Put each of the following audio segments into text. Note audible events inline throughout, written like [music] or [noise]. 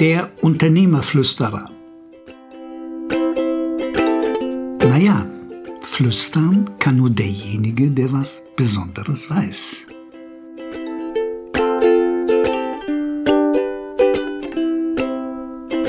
Der Unternehmerflüsterer. Naja, flüstern kann nur derjenige, der was Besonderes weiß.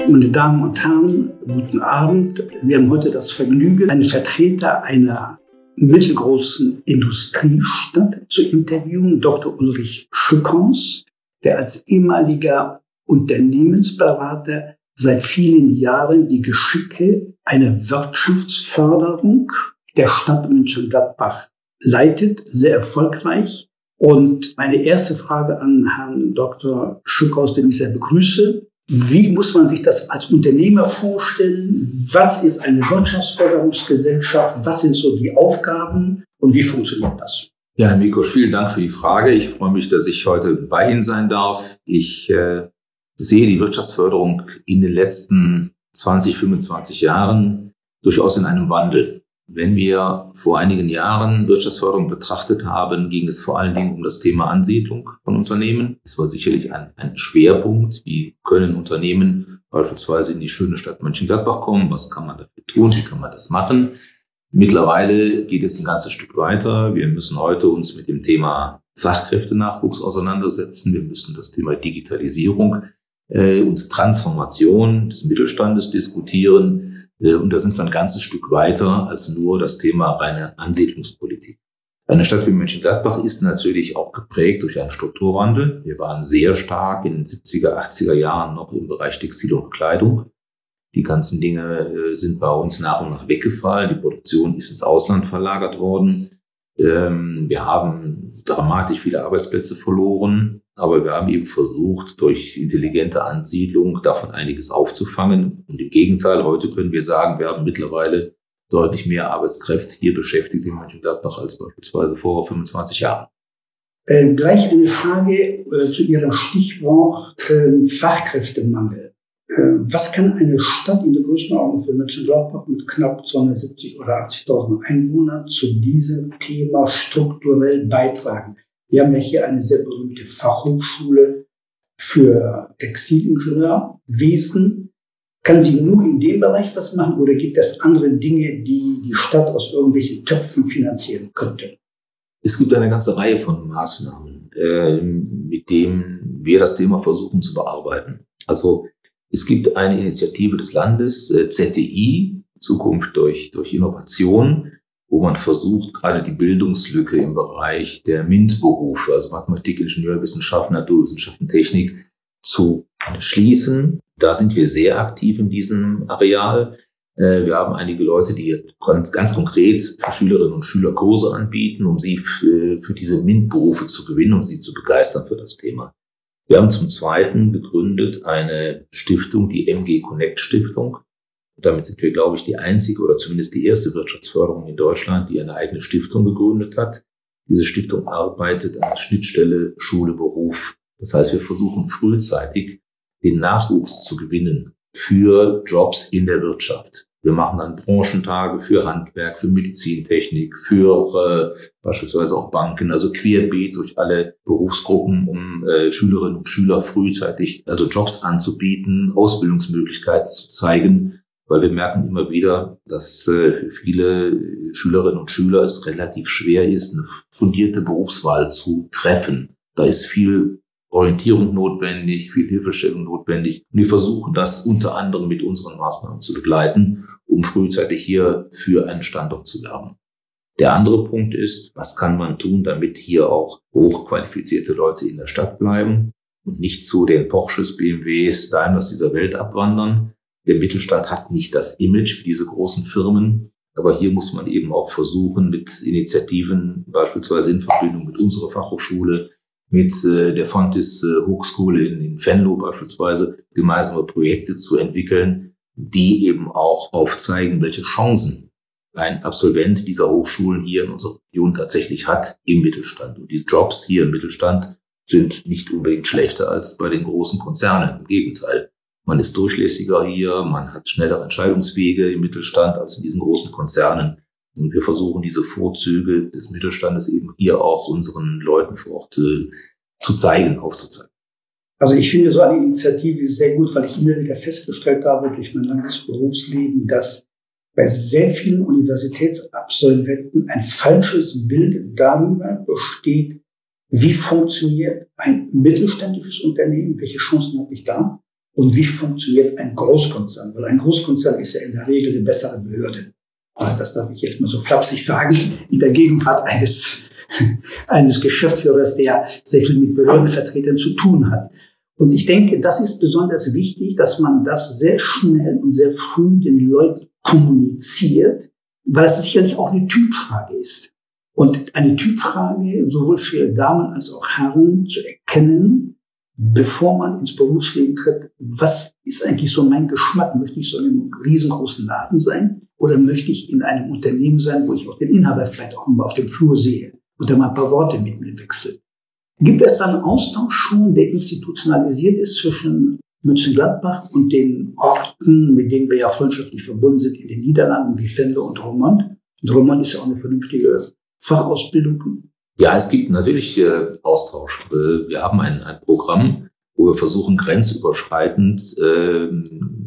Meine Damen und Herren, guten Abend. Wir haben heute das Vergnügen, einen Vertreter einer mittelgroßen Industriestadt zu interviewen, Dr. Ulrich Schückhaus, der als ehemaliger Unternehmensberater seit vielen Jahren die Geschicke einer Wirtschaftsförderung der Stadt Mönchengladbach leitet, sehr erfolgreich. Und meine erste Frage an Herrn Dr. Schückhaus, den ich sehr begrüße. Wie muss man sich das als Unternehmer vorstellen? Was ist eine Wirtschaftsförderungsgesellschaft? Was sind so die Aufgaben und wie funktioniert das? Ja, Herr Mikosch, vielen Dank für die Frage. Ich freue mich, dass ich heute bei Ihnen sein darf. Ich äh, sehe die Wirtschaftsförderung in den letzten 20, 25 Jahren durchaus in einem Wandel. Wenn wir vor einigen Jahren Wirtschaftsförderung betrachtet haben, ging es vor allen Dingen um das Thema Ansiedlung von Unternehmen. Das war sicherlich ein, ein Schwerpunkt. Wie können Unternehmen beispielsweise in die schöne Stadt Mönchengladbach kommen? Was kann man dafür tun? Wie kann man das machen? Mittlerweile geht es ein ganzes Stück weiter. Wir müssen heute uns mit dem Thema Fachkräftenachwuchs auseinandersetzen. Wir müssen das Thema Digitalisierung äh, und Transformation des Mittelstandes diskutieren. Äh, und da sind wir ein ganzes Stück weiter als nur das Thema reine Ansiedlungspolitik. Eine Stadt wie Mönchengladbach ist natürlich auch geprägt durch einen Strukturwandel. Wir waren sehr stark in den 70er, 80er Jahren noch im Bereich Textil und Kleidung. Die ganzen Dinge äh, sind bei uns nach und nach weggefallen. Die Produktion ist ins Ausland verlagert worden. Ähm, wir haben dramatisch viele Arbeitsplätze verloren. Aber wir haben eben versucht, durch intelligente Ansiedlung davon einiges aufzufangen. Und im Gegenteil, heute können wir sagen, wir haben mittlerweile deutlich mehr Arbeitskräfte hier beschäftigt in Mönchengladbach als beispielsweise vor 25 Jahren. Äh, gleich eine Frage äh, zu Ihrem Stichwort äh, Fachkräftemangel. Äh, was kann eine Stadt in der Größenordnung für Mönchengladbach mit knapp 270 oder 80.000 Einwohnern zu diesem Thema strukturell beitragen? Wir haben ja hier eine sehr berühmte Fachhochschule für Textilingenieurwesen. Kann sie nur in dem Bereich was machen oder gibt es andere Dinge, die die Stadt aus irgendwelchen Töpfen finanzieren könnte? Es gibt eine ganze Reihe von Maßnahmen, äh, mit denen wir das Thema versuchen zu bearbeiten. Also es gibt eine Initiative des Landes, äh, ZDI, Zukunft durch, durch Innovation, wo man versucht, gerade die Bildungslücke im Bereich der MINT-Berufe, also Mathematik, Ingenieurwissenschaften, Naturwissenschaften, Technik, zu schließen. Da sind wir sehr aktiv in diesem Areal. Äh, wir haben einige Leute, die ganz, ganz konkret für Schülerinnen und Schüler Kurse anbieten, um sie für, für diese MINT-Berufe zu gewinnen, um sie zu begeistern für das Thema. Wir haben zum Zweiten gegründet eine Stiftung, die MG Connect Stiftung. Damit sind wir, glaube ich, die einzige oder zumindest die erste Wirtschaftsförderung in Deutschland, die eine eigene Stiftung gegründet hat. Diese Stiftung arbeitet an der Schnittstelle Schule, Beruf. Das heißt, wir versuchen frühzeitig den Nachwuchs zu gewinnen für Jobs in der Wirtschaft. Wir machen dann Branchentage für Handwerk, für Medizintechnik, für äh, beispielsweise auch Banken, also querbeet durch alle Berufsgruppen, um äh, Schülerinnen und Schüler frühzeitig also Jobs anzubieten, Ausbildungsmöglichkeiten zu zeigen weil wir merken immer wieder, dass äh, für viele Schülerinnen und Schüler es relativ schwer ist, eine fundierte Berufswahl zu treffen. Da ist viel Orientierung notwendig, viel Hilfestellung notwendig. Und wir versuchen das unter anderem mit unseren Maßnahmen zu begleiten, um frühzeitig hier für einen Standort zu werben. Der andere Punkt ist, was kann man tun, damit hier auch hochqualifizierte Leute in der Stadt bleiben und nicht zu den Porsches, BMWs, Daimlers dieser Welt abwandern. Der Mittelstand hat nicht das Image wie diese großen Firmen. Aber hier muss man eben auch versuchen, mit Initiativen, beispielsweise in Verbindung mit unserer Fachhochschule, mit äh, der Fontis äh, Hochschule in, in Venlo beispielsweise, gemeinsame Projekte zu entwickeln, die eben auch aufzeigen, welche Chancen ein Absolvent dieser Hochschulen hier in unserer Region tatsächlich hat im Mittelstand. Und die Jobs hier im Mittelstand sind nicht unbedingt schlechter als bei den großen Konzernen. Im Gegenteil. Man ist durchlässiger hier, man hat schnellere Entscheidungswege im Mittelstand als in diesen großen Konzernen. Und wir versuchen diese Vorzüge des Mittelstandes eben hier auch unseren Leuten vor Ort äh, zu zeigen, aufzuzeigen. Also ich finde so eine Initiative sehr gut, weil ich immer wieder festgestellt habe durch mein langes Berufsleben, dass bei sehr vielen Universitätsabsolventen ein falsches Bild darüber besteht, wie funktioniert ein mittelständisches Unternehmen, welche Chancen habe ich da und wie funktioniert ein Großkonzern. Weil ein Großkonzern ist ja in der Regel eine bessere Behörde. Das darf ich jetzt mal so flapsig sagen, in der Gegenwart eines, [laughs] eines Geschäftsführers, der sehr viel mit Behördenvertretern zu tun hat. Und ich denke, das ist besonders wichtig, dass man das sehr schnell und sehr früh den Leuten kommuniziert, weil es sicherlich auch eine Typfrage ist. Und eine Typfrage sowohl für Damen als auch Herren zu erkennen, bevor man ins Berufsleben tritt, was ist eigentlich so mein Geschmack? Möchte ich so in einem riesengroßen Laden sein oder möchte ich in einem Unternehmen sein, wo ich auch den Inhaber vielleicht auch mal auf dem Flur sehe und der mal ein paar Worte mit mir wechselt? Gibt es dann Austausch schon, der institutionalisiert ist zwischen Mönchengladbach und den Orten, mit denen wir ja freundschaftlich verbunden sind, in den Niederlanden wie Venlo und Romont? Und Romont ist ja auch eine vernünftige Fachausbildung. Ja, es gibt natürlich äh, Austausch. Äh, wir haben ein, ein Programm, wo wir versuchen, grenzüberschreitend äh,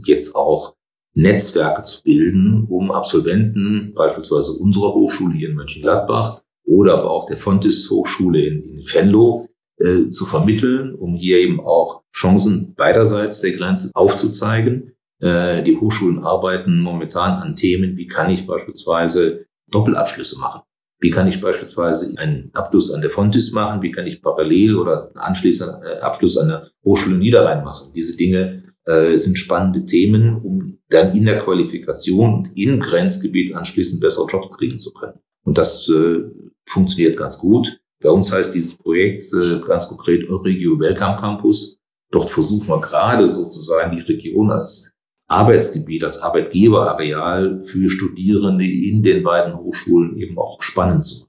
jetzt auch Netzwerke zu bilden, um Absolventen beispielsweise unserer Hochschule hier in Mönchengladbach oder aber auch der Fontis Hochschule in, in Venlo äh, zu vermitteln, um hier eben auch Chancen beiderseits der Grenze aufzuzeigen. Äh, die Hochschulen arbeiten momentan an Themen, wie kann ich beispielsweise Doppelabschlüsse machen? Wie kann ich beispielsweise einen Abschluss an der Fontis machen? Wie kann ich parallel oder anschließend äh, Abschluss an der Hochschule Niederrhein machen? Diese Dinge äh, sind spannende Themen, um dann in der Qualifikation und im Grenzgebiet anschließend bessere Jobs kriegen zu können. Und das äh, funktioniert ganz gut. Bei uns heißt dieses Projekt äh, ganz konkret Euregio Welcome Campus. Dort versuchen wir gerade sozusagen die Region als Arbeitsgebiet, als Arbeitgeberareal für Studierende in den beiden Hochschulen eben auch spannend zu machen.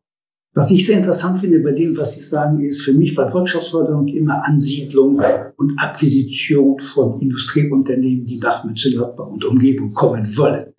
Was ich sehr interessant finde bei dem, was Sie sagen, ist, für mich war Wirtschaftsförderung immer Ansiedlung und Akquisition von Industrieunternehmen, die nach Mönchengladbach und Umgebung kommen wollen.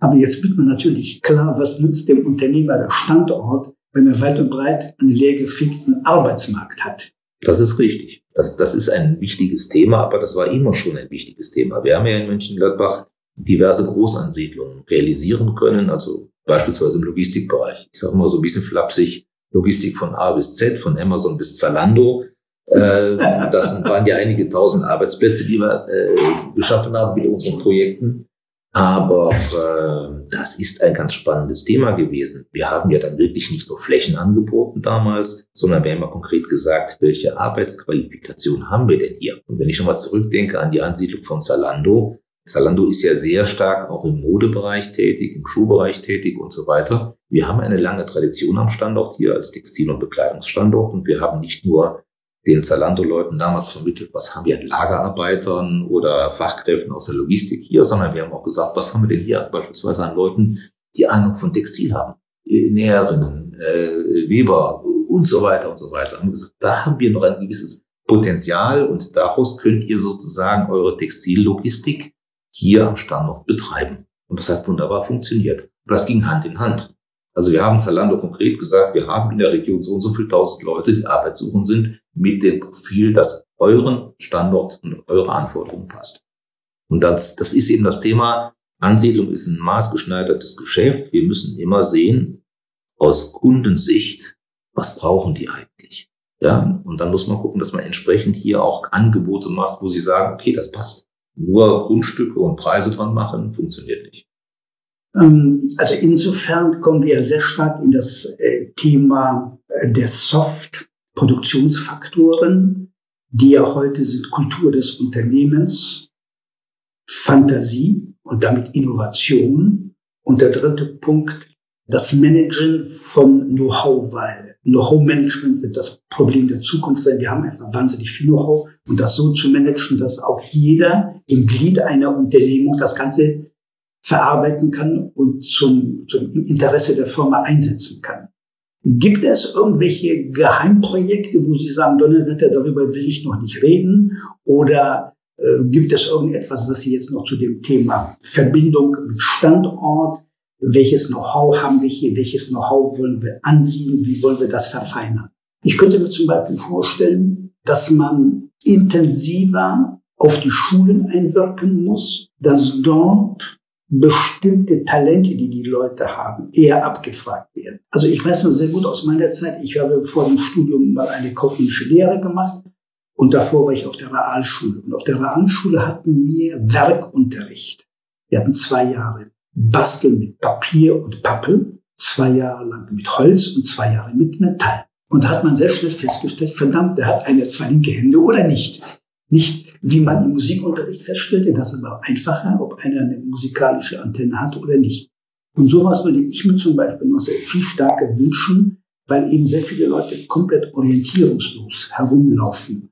Aber jetzt wird man natürlich klar, was nützt dem Unternehmer der Standort, wenn er weit und breit einen leergefickten Arbeitsmarkt hat. Das ist richtig. Das, das ist ein wichtiges Thema, aber das war immer schon ein wichtiges Thema. Wir haben ja in Mönchengladbach diverse Großansiedlungen realisieren können, also beispielsweise im Logistikbereich. Ich sage mal so ein bisschen flapsig, Logistik von A bis Z, von Amazon bis Zalando. Äh, das waren ja einige tausend Arbeitsplätze, die wir äh, geschaffen haben mit unseren Projekten. Aber äh, das ist ein ganz spannendes Thema gewesen. Wir haben ja dann wirklich nicht nur Flächen angeboten damals, sondern wir haben ja konkret gesagt, welche Arbeitsqualifikation haben wir denn hier? Und wenn ich nochmal zurückdenke an die Ansiedlung von Zalando, Zalando ist ja sehr stark auch im Modebereich tätig, im Schuhbereich tätig und so weiter. Wir haben eine lange Tradition am Standort hier als Textil- und Bekleidungsstandort und wir haben nicht nur den Zalando-Leuten damals vermittelt, was haben wir an Lagerarbeitern oder Fachkräften aus der Logistik hier, sondern wir haben auch gesagt, was haben wir denn hier beispielsweise an Leuten, die Ahnung von Textil haben, äh, Näherinnen, äh, Weber und so weiter und so weiter. Haben gesagt, da haben wir noch ein gewisses Potenzial und daraus könnt ihr sozusagen eure Textillogistik hier am Standort betreiben. Und das hat wunderbar funktioniert. Das ging Hand in Hand. Also wir haben Zalando konkret gesagt, wir haben in der Region so und so viel tausend Leute, die arbeitssuchend sind, mit dem Profil, das euren Standort und eure Anforderungen passt. Und das, das ist eben das Thema. Ansiedlung ist ein maßgeschneidertes Geschäft. Wir müssen immer sehen, aus Kundensicht, was brauchen die eigentlich? Ja, und dann muss man gucken, dass man entsprechend hier auch Angebote macht, wo sie sagen, okay, das passt. Nur Grundstücke und Preise dran machen, funktioniert nicht. Ähm, also insofern kommen wir sehr stark in das äh, Thema äh, der Soft-Produktionsfaktoren, die ja heute sind Kultur des Unternehmens, Fantasie und damit Innovation. Und der dritte Punkt, das Managen von Know-how, weil Know-how-Management wird das Problem der Zukunft sein. Wir haben einfach wahnsinnig viel Know-how und das so zu managen, dass auch jeder im Glied einer Unternehmung das Ganze verarbeiten kann und zum, zum Interesse der Firma einsetzen kann. Gibt es irgendwelche Geheimprojekte, wo Sie sagen, Donnerwetter, darüber will ich noch nicht reden? Oder äh, gibt es irgendetwas, was Sie jetzt noch zu dem Thema Verbindung mit Standort, welches Know-how haben wir hier, welches Know-how wollen wir ansiedeln, wie wollen wir das verfeinern? Ich könnte mir zum Beispiel vorstellen, dass man intensiver auf die Schulen einwirken muss, dass dort bestimmte Talente, die die Leute haben, eher abgefragt werden. Also ich weiß nur sehr gut aus meiner Zeit, ich habe vor dem Studium mal eine kaufmännische Lehre gemacht und davor war ich auf der Realschule. Und auf der Realschule hatten wir Werkunterricht. Wir hatten zwei Jahre Basteln mit Papier und Pappe, zwei Jahre lang mit Holz und zwei Jahre mit Metall. Und da hat man sehr schnell festgestellt, verdammt, der hat eine zwei linke Hände oder nicht. Nicht, wie man im Musikunterricht feststellte, das ist aber einfacher, ob einer eine musikalische Antenne hat oder nicht. Und sowas würde ich mir zum Beispiel noch sehr viel stärker wünschen, weil eben sehr viele Leute komplett orientierungslos herumlaufen.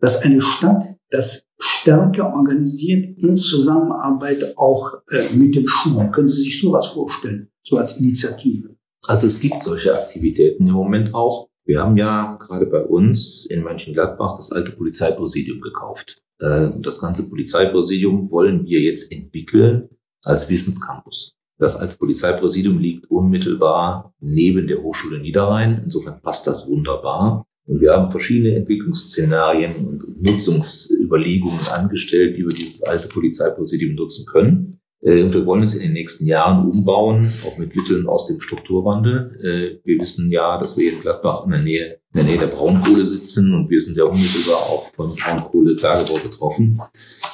Dass eine Stadt das stärker organisiert in Zusammenarbeit auch äh, mit den Schulen. Können Sie sich sowas vorstellen, so als Initiative? Also es gibt solche Aktivitäten im Moment auch. Wir haben ja gerade bei uns in Mönchengladbach das alte Polizeipräsidium gekauft. Äh, das ganze Polizeipräsidium wollen wir jetzt entwickeln als Wissenscampus. Das alte Polizeipräsidium liegt unmittelbar neben der Hochschule Niederrhein. Insofern passt das wunderbar. Und wir haben verschiedene Entwicklungsszenarien und Nutzungsüberlegungen angestellt, wie wir dieses alte Polizeipräsidium nutzen können. Äh, und wir wollen es in den nächsten Jahren umbauen, auch mit Mitteln aus dem Strukturwandel. Äh, wir wissen ja, dass wir in Gladbach in der Nähe, in der Nähe der Braunkohle sitzen und wir sind ja unmittelbar auch von Braunkohletagebau betroffen.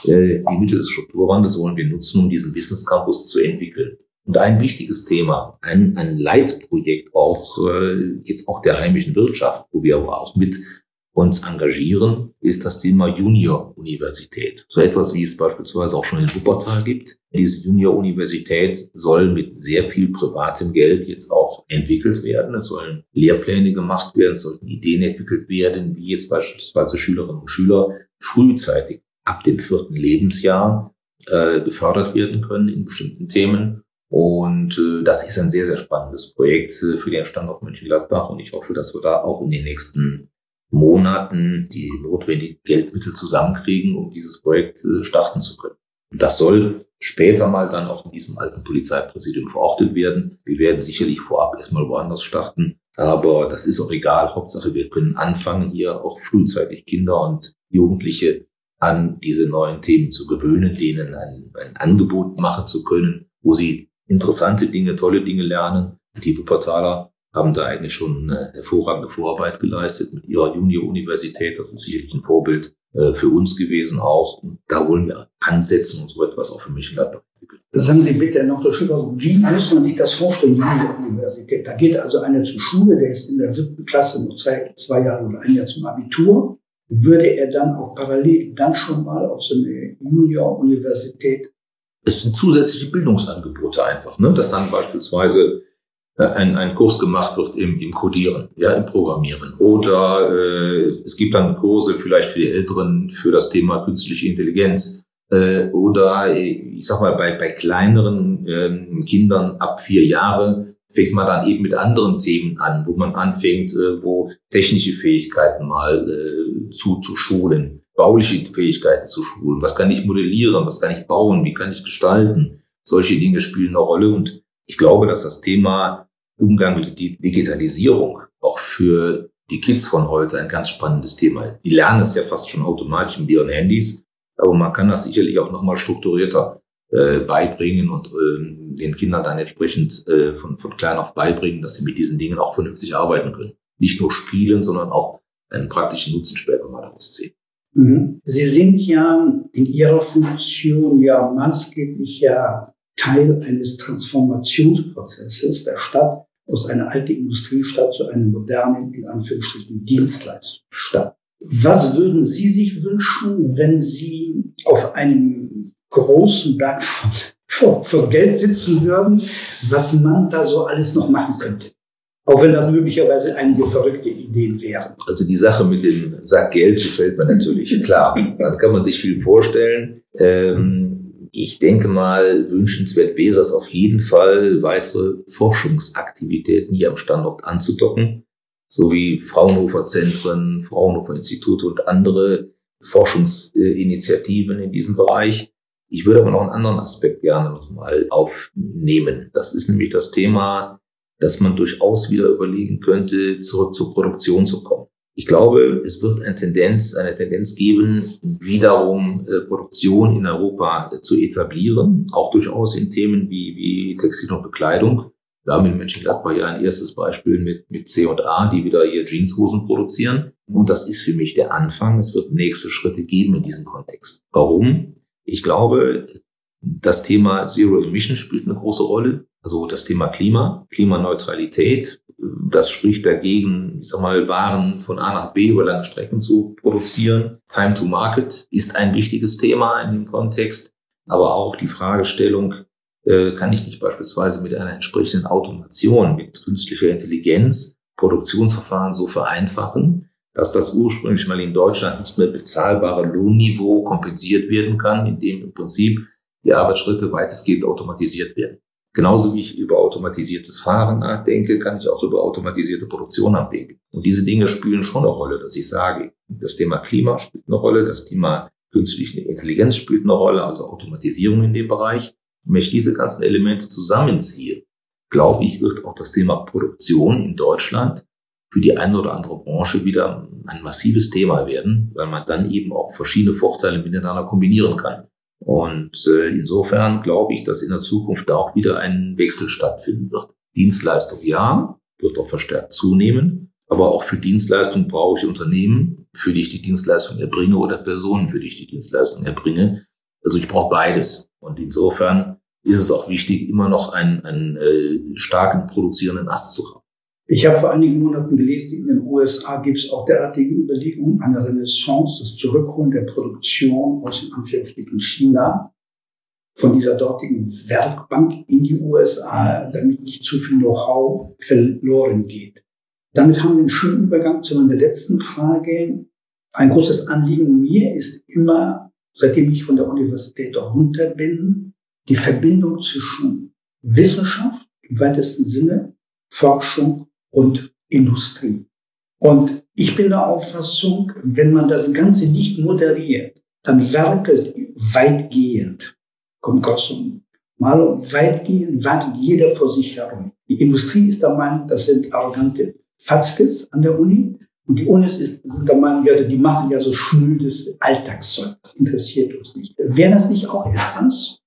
Äh, die Mittel des Strukturwandels wollen wir nutzen, um diesen Wissenscampus zu entwickeln. Und ein wichtiges Thema, ein, ein Leitprojekt auch jetzt auch der heimischen Wirtschaft, wo wir aber auch mit uns engagieren, ist das Thema Junior-Universität. So etwas, wie es beispielsweise auch schon in Wuppertal gibt. Diese Junior-Universität soll mit sehr viel privatem Geld jetzt auch entwickelt werden. Es sollen Lehrpläne gemacht werden, es sollten Ideen entwickelt werden, wie jetzt beispielsweise Schülerinnen und Schüler frühzeitig ab dem vierten Lebensjahr äh, gefördert werden können in bestimmten Themen. Und äh, das ist ein sehr, sehr spannendes Projekt äh, für den Standort Mönchengladbach. Und ich hoffe, dass wir da auch in den nächsten Monaten die notwendigen Geldmittel zusammenkriegen, um dieses Projekt äh, starten zu können. Und das soll später mal dann auch in diesem alten Polizeipräsidium verortet werden. Wir werden sicherlich vorab erstmal woanders starten, aber das ist auch egal. Hauptsache, wir können anfangen, hier auch frühzeitig Kinder und Jugendliche an diese neuen Themen zu gewöhnen, denen ein, ein Angebot machen zu können, wo sie interessante Dinge, tolle Dinge lernen. Die Wuppertaler haben da eigentlich schon eine hervorragende Vorarbeit geleistet mit ihrer Junior-Universität. Das ist sicherlich ein Vorbild äh, für uns gewesen auch. Und da wollen wir ansetzen und so etwas auch für mich entwickeln. Sagen Sie bitte noch, wie muss man sich das vorstellen, Junior-Universität? Da geht also einer zur Schule, der ist in der siebten Klasse noch zwei, zwei Jahre oder ein Jahr zum Abitur. Würde er dann auch parallel dann schon mal auf so eine Junior-Universität es sind zusätzliche Bildungsangebote einfach, ne? dass dann beispielsweise ein, ein Kurs gemacht wird im, im Codieren, ja, im Programmieren. Oder äh, es gibt dann Kurse vielleicht für die Älteren für das Thema künstliche Intelligenz. Äh, oder ich sag mal, bei, bei kleineren äh, Kindern ab vier Jahre fängt man dann eben mit anderen Themen an, wo man anfängt, äh, wo technische Fähigkeiten mal äh, zu, zu schulen, bauliche Fähigkeiten zu schulen. Was kann ich modellieren? Was kann ich bauen? Wie kann ich gestalten? Solche Dinge spielen eine Rolle und ich glaube, dass das Thema Umgang mit Digitalisierung auch für die Kids von heute ein ganz spannendes Thema ist. Die lernen es ja fast schon automatisch mit ihren Handys, aber man kann das sicherlich auch nochmal strukturierter äh, beibringen und äh, den Kindern dann entsprechend äh, von, von klein auf beibringen, dass sie mit diesen Dingen auch vernünftig arbeiten können. Nicht nur spielen, sondern auch einen praktischen Nutzen später mal daraus ziehen. Mhm. Sie sind ja in Ihrer Funktion ja maßgeblicher Teil eines Transformationsprozesses der Stadt aus einer alten Industriestadt zu einer modernen, in Anführungsstrichen, Dienstleistungsstadt. Was würden Sie sich wünschen, wenn Sie auf einem großen Berg von, von Geld sitzen würden, was man da so alles noch machen könnte? Auch wenn das möglicherweise einige verrückte Ideen wären. Also die Sache mit dem Sack Geld gefällt mir natürlich. Klar, da kann man sich viel vorstellen. Ähm, ich denke mal, wünschenswert wäre es auf jeden Fall, weitere Forschungsaktivitäten hier am Standort anzudocken, sowie Fraunhofer-Zentren, Fraunhofer-Institute und andere Forschungsinitiativen in diesem Bereich. Ich würde aber noch einen anderen Aspekt gerne nochmal aufnehmen. Das ist nämlich das Thema, dass man durchaus wieder überlegen könnte, zurück zur Produktion zu kommen. Ich glaube, es wird eine Tendenz, eine Tendenz geben, wiederum äh, Produktion in Europa äh, zu etablieren, auch durchaus in Themen wie, wie Textil und Bekleidung. Wir haben in Mönchengladbach ja ein erstes Beispiel mit, mit C&A, die wieder hier Jeanshosen produzieren. Und das ist für mich der Anfang. Es wird nächste Schritte geben in diesem Kontext. Warum? Ich glaube, das Thema Zero Emission spielt eine große Rolle. Also das Thema Klima, Klimaneutralität, das spricht dagegen, ich sag mal, Waren von A nach B über lange Strecken zu produzieren. Time to Market ist ein wichtiges Thema in dem Kontext, aber auch die Fragestellung, äh, kann ich nicht beispielsweise mit einer entsprechenden Automation, mit künstlicher Intelligenz Produktionsverfahren so vereinfachen, dass das ursprünglich mal in Deutschland nicht mehr bezahlbare Lohnniveau kompensiert werden kann, indem im Prinzip die Arbeitsschritte weitestgehend automatisiert werden. Genauso wie ich über automatisiertes Fahren nachdenke, kann ich auch über automatisierte Produktion nachdenken. Und diese Dinge spielen schon eine Rolle, dass ich sage, das Thema Klima spielt eine Rolle, das Thema künstliche Intelligenz spielt eine Rolle, also Automatisierung in dem Bereich. Wenn ich diese ganzen Elemente zusammenziehe, glaube ich, wird auch das Thema Produktion in Deutschland für die eine oder andere Branche wieder ein massives Thema werden, weil man dann eben auch verschiedene Vorteile miteinander kombinieren kann. Und äh, insofern glaube ich, dass in der Zukunft da auch wieder ein Wechsel stattfinden wird. Dienstleistung ja, wird auch verstärkt zunehmen. Aber auch für Dienstleistung brauche ich Unternehmen, für die ich die Dienstleistung erbringe oder Personen, für die ich die Dienstleistung erbringe. Also ich brauche beides. Und insofern ist es auch wichtig, immer noch einen, einen äh, starken produzierenden Ast zu haben. Ich habe vor einigen Monaten gelesen, in den USA gibt es auch derartige Überlegungen, eine Renaissance, das Zurückholen der Produktion aus in Anführungsstrichen China von dieser dortigen Werkbank in die USA, damit nicht zu viel Know-how verloren geht. Damit haben wir einen schönen Übergang zu meiner letzten Frage. Ein großes Anliegen mir ist immer, seitdem ich von der Universität runter bin, die Verbindung zwischen Wissenschaft im weitesten Sinne, Forschung und Industrie. Und ich bin der Auffassung, wenn man das Ganze nicht moderiert, dann werkelt weitgehend, kommt Kossum, mal weitgehend wartet jeder vor sich herum. Die Industrie ist der Meinung, das sind arrogante Fatzkes an der Uni. Und die Unis ist, sind der Meinung, ja, die machen ja so schnödes Alltagszeug. Das interessiert uns nicht. Wäre das nicht auch etwas,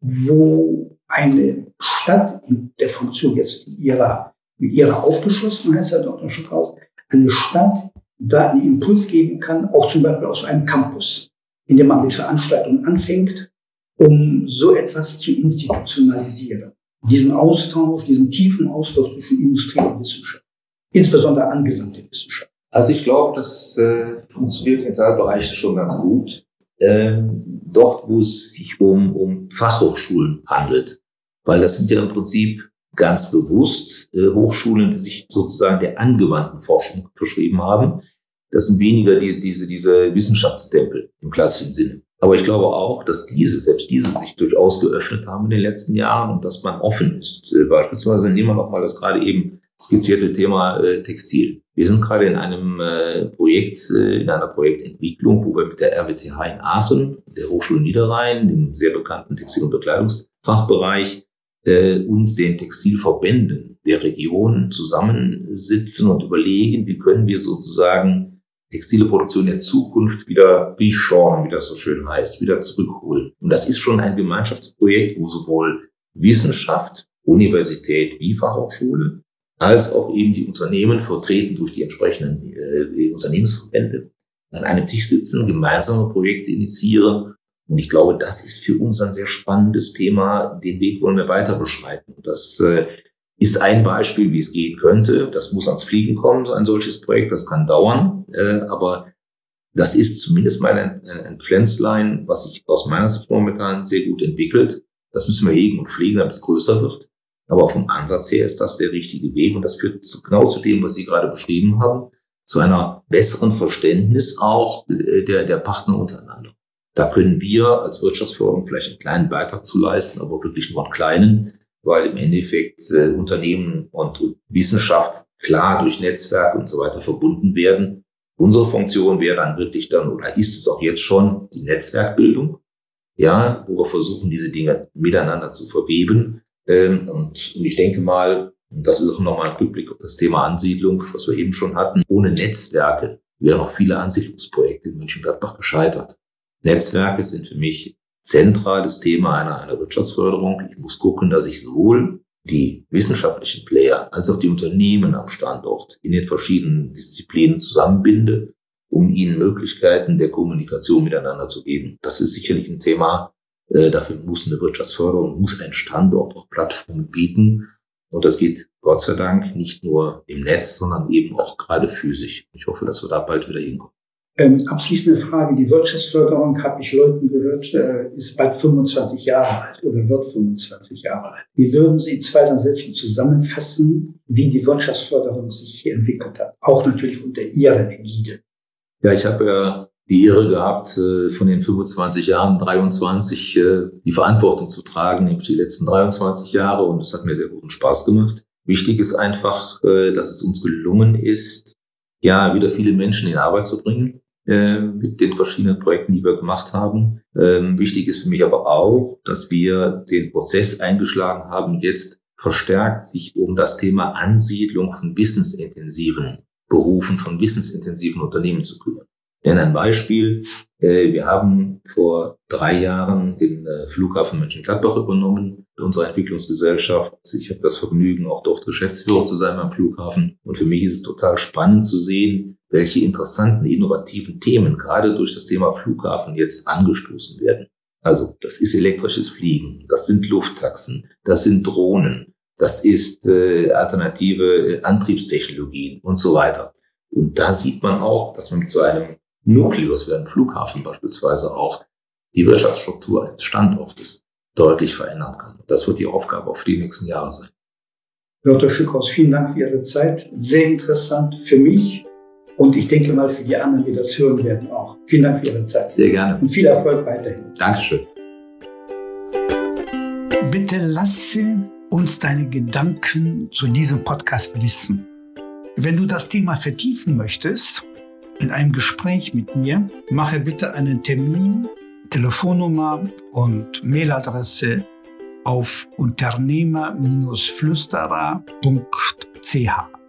wo eine Stadt in der Funktion jetzt ihrer mit ihrer Aufgeschlossenheit, Herr Dr. Strauß, eine Stadt da einen Impuls geben kann, auch zum Beispiel aus einem Campus, in dem man mit Veranstaltungen anfängt, um so etwas zu institutionalisieren. Diesen Austausch, diesen tiefen Austausch zwischen Industrie und Wissenschaft, insbesondere angewandte Wissenschaft. Also ich glaube, das äh, funktioniert in Teilbereichen schon ganz gut. Ähm, dort, wo es sich um, um Fachhochschulen handelt, weil das sind ja im Prinzip ganz bewusst äh, Hochschulen, die sich sozusagen der angewandten Forschung verschrieben haben. Das sind weniger diese, diese, diese Wissenschaftstempel im klassischen Sinne. Aber ich glaube auch, dass diese, selbst diese sich durchaus geöffnet haben in den letzten Jahren und dass man offen ist. Äh, beispielsweise nehmen wir nochmal das gerade eben skizzierte Thema äh, Textil. Wir sind gerade in einem äh, Projekt, äh, in einer Projektentwicklung, wo wir mit der RWTH in Aachen, der Hochschule Niederrhein, dem sehr bekannten Textil- und Bekleidungsfachbereich, äh, und den Textilverbänden der Region zusammensitzen und überlegen, wie können wir sozusagen textile Produktion der Zukunft wieder reshoren, wie das so schön heißt, wieder zurückholen. Und das ist schon ein Gemeinschaftsprojekt, wo sowohl Wissenschaft, Universität wie Fachhochschule, als auch eben die Unternehmen vertreten durch die entsprechenden äh, Unternehmensverbände an einem Tisch sitzen, gemeinsame Projekte initiieren und ich glaube, das ist für uns ein sehr spannendes Thema. Den Weg wollen wir weiter beschreiten. Das äh, ist ein Beispiel, wie es gehen könnte. Das muss ans Fliegen kommen, ein solches Projekt. Das kann dauern. Äh, aber das ist zumindest mal ein, ein Pflänzlein, was sich aus meiner Sicht momentan sehr gut entwickelt. Das müssen wir hegen und pflegen, damit es größer wird. Aber vom Ansatz her ist das der richtige Weg. Und das führt zu, genau zu dem, was Sie gerade beschrieben haben, zu einer besseren Verständnis auch äh, der, der Partner untereinander. Da können wir als Wirtschaftsförderung vielleicht einen kleinen Beitrag zu leisten, aber wirklich nur einen kleinen, weil im Endeffekt äh, Unternehmen und, und Wissenschaft klar durch Netzwerke und so weiter verbunden werden. Unsere Funktion wäre dann wirklich dann, oder ist es auch jetzt schon, die Netzwerkbildung, ja, wo wir versuchen, diese Dinge miteinander zu verweben. Ähm, und, und ich denke mal, Und das ist auch nochmal ein Rückblick auf das Thema Ansiedlung, was wir eben schon hatten. Ohne Netzwerke wären auch viele Ansiedlungsprojekte in Mönchengladbach gescheitert. Netzwerke sind für mich zentrales Thema einer, einer Wirtschaftsförderung. Ich muss gucken, dass ich sowohl die wissenschaftlichen Player als auch die Unternehmen am Standort in den verschiedenen Disziplinen zusammenbinde, um ihnen Möglichkeiten der Kommunikation miteinander zu geben. Das ist sicherlich ein Thema, äh, dafür muss eine Wirtschaftsförderung, muss ein Standort auch Plattformen bieten. Und das geht Gott sei Dank nicht nur im Netz, sondern eben auch gerade physisch. Ich hoffe, dass wir da bald wieder hinkommen. Ähm, abschließende Frage. Die Wirtschaftsförderung, habe ich Leuten gehört, äh, ist bald 25 Jahre alt oder wird 25 Jahre alt. Wie würden Sie in zwei, drei Sätzen zusammenfassen, wie die Wirtschaftsförderung sich hier entwickelt hat? Auch natürlich unter Ihrer Ägide. Ja, ich habe ja die Ehre gehabt, äh, von den 25 Jahren 23 äh, die Verantwortung zu tragen, nämlich die letzten 23 Jahre. Und es hat mir sehr guten Spaß gemacht. Wichtig ist einfach, äh, dass es uns gelungen ist, ja, wieder viele Menschen in Arbeit zu bringen mit den verschiedenen Projekten, die wir gemacht haben. Ähm, wichtig ist für mich aber auch, dass wir den Prozess eingeschlagen haben, jetzt verstärkt sich um das Thema Ansiedlung von wissensintensiven Berufen, von wissensintensiven Unternehmen zu kümmern. Nenne ein Beispiel. Äh, wir haben vor drei Jahren den äh, Flughafen Mönchengladbach übernommen, unsere Entwicklungsgesellschaft. Ich habe das Vergnügen, auch dort Geschäftsführer zu sein beim Flughafen. Und für mich ist es total spannend zu sehen, welche interessanten, innovativen Themen gerade durch das Thema Flughafen jetzt angestoßen werden. Also das ist elektrisches Fliegen, das sind Lufttaxen, das sind Drohnen, das ist äh, alternative äh, Antriebstechnologien und so weiter. Und da sieht man auch, dass man so einem Nukleus wie einem Flughafen beispielsweise auch die Wirtschaftsstruktur eines Standortes deutlich verändern kann. Das wird die Aufgabe auf die nächsten Jahre sein. Dr. Schückhaus, vielen Dank für Ihre Zeit. Sehr interessant für mich und ich denke mal für die anderen, die das hören werden, auch. Vielen Dank für Ihre Zeit. Sehr gerne. Und viel Erfolg weiterhin. Dankeschön. Bitte lasse uns deine Gedanken zu diesem Podcast wissen. Wenn du das Thema vertiefen möchtest, in einem Gespräch mit mir, mache bitte einen Termin, Telefonnummer und Mailadresse auf unternehmer-flüsterer.ch.